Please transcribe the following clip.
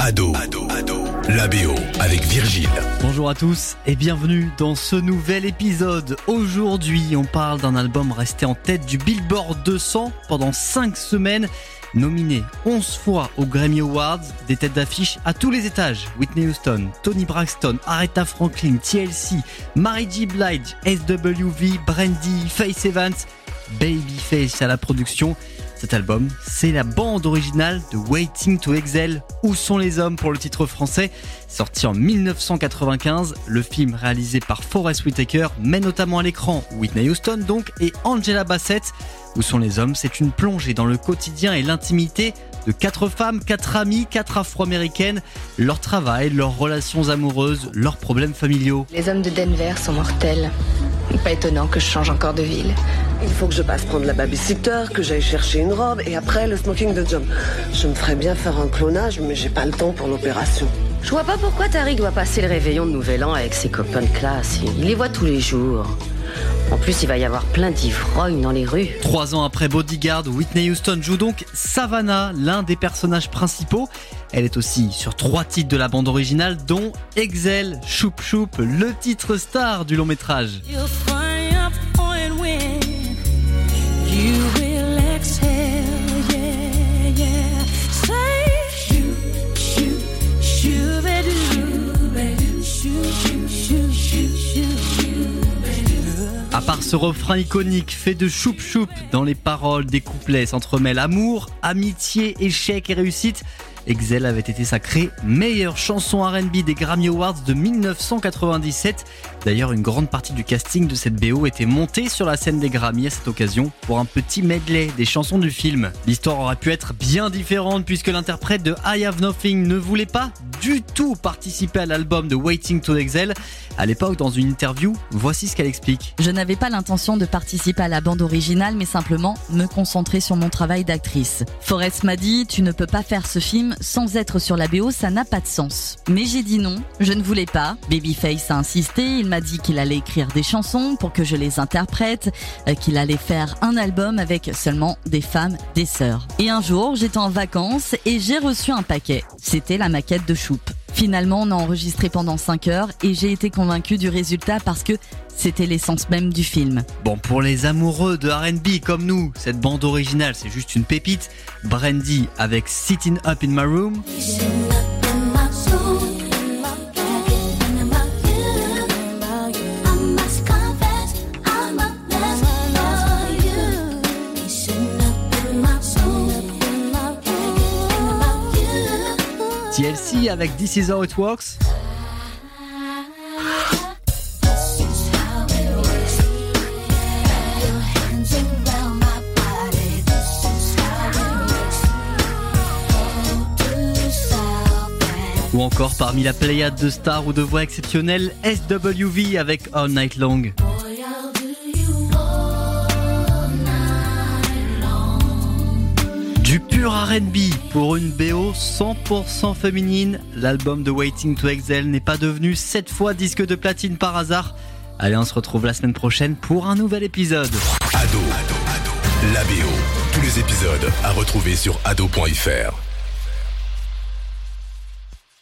Ado, Ado, Ado, la BO avec Virgile. Bonjour à tous et bienvenue dans ce nouvel épisode. Aujourd'hui, on parle d'un album resté en tête du Billboard 200 pendant 5 semaines. Nominé 11 fois aux Grammy Awards, des têtes d'affiche à tous les étages. Whitney Houston, Tony Braxton, Aretha Franklin, TLC, Mary J. Blige, SWV, Brandy, Faith Evans, Babyface à la production. Cet album, c'est la bande originale de Waiting to Excel, Où sont les hommes pour le titre français, sorti en 1995. Le film réalisé par Forest Whitaker met notamment à l'écran Whitney Houston donc et Angela Bassett. Où sont les hommes? C'est une plongée dans le quotidien et l'intimité de quatre femmes, quatre amies, quatre afro-américaines, leur travail, leurs relations amoureuses, leurs problèmes familiaux. Les hommes de Denver sont mortels. Pas étonnant que je change encore de ville. Il faut que je passe prendre la babysitter, que j'aille chercher une robe et après le smoking de John. Je me ferais bien faire un clonage, mais j'ai pas le temps pour l'opération. Je vois pas pourquoi Tariq doit passer le réveillon de Nouvel An avec ses copains de classe. Il les voit tous les jours. En plus, il va y avoir plein d'ivrognes dans les rues. Trois ans après Bodyguard, Whitney Houston joue donc Savannah, l'un des personnages principaux. Elle est aussi sur trois titres de la bande originale, dont Excel, Choup Choup, le titre star du long métrage. À part ce refrain iconique fait de choup-choup dans les paroles des couplets s'entremêlent amour, amitié, échec et réussite. Excel avait été sacré meilleure chanson R&B des Grammy Awards de 1997. D'ailleurs, une grande partie du casting de cette BO était montée sur la scène des Grammy à cette occasion pour un petit medley des chansons du film. L'histoire aurait pu être bien différente puisque l'interprète de I Have Nothing ne voulait pas du tout participer à l'album de Waiting to Excel. À l'époque, dans une interview, voici ce qu'elle explique. Je n'avais pas l'intention de participer à la bande originale, mais simplement me concentrer sur mon travail d'actrice. Forrest m'a dit, tu ne peux pas faire ce film sans être sur la BO, ça n'a pas de sens. Mais j'ai dit non, je ne voulais pas. Babyface a insisté, il m'a dit qu'il allait écrire des chansons pour que je les interprète, euh, qu'il allait faire un album avec seulement des femmes, des sœurs. Et un jour, j'étais en vacances et j'ai reçu un paquet. C'était la maquette de Choup. Finalement, on a enregistré pendant 5 heures et j'ai été convaincu du résultat parce que c'était l'essence même du film. Bon, pour les amoureux de RB comme nous, cette bande originale, c'est juste une pépite. Brandy avec Sitting Up in My Room. TLC avec This Is How It Works. Ou encore parmi la pléiade de stars ou de voix exceptionnelles, SWV avec All Night Long. Du pur RB pour une BO 100% féminine, l'album de Waiting to Excel n'est pas devenu 7 fois disque de platine par hasard. Allez, on se retrouve la semaine prochaine pour un nouvel épisode. Ado, Ado, Ado, la BO. Tous les épisodes à retrouver sur ado.fr.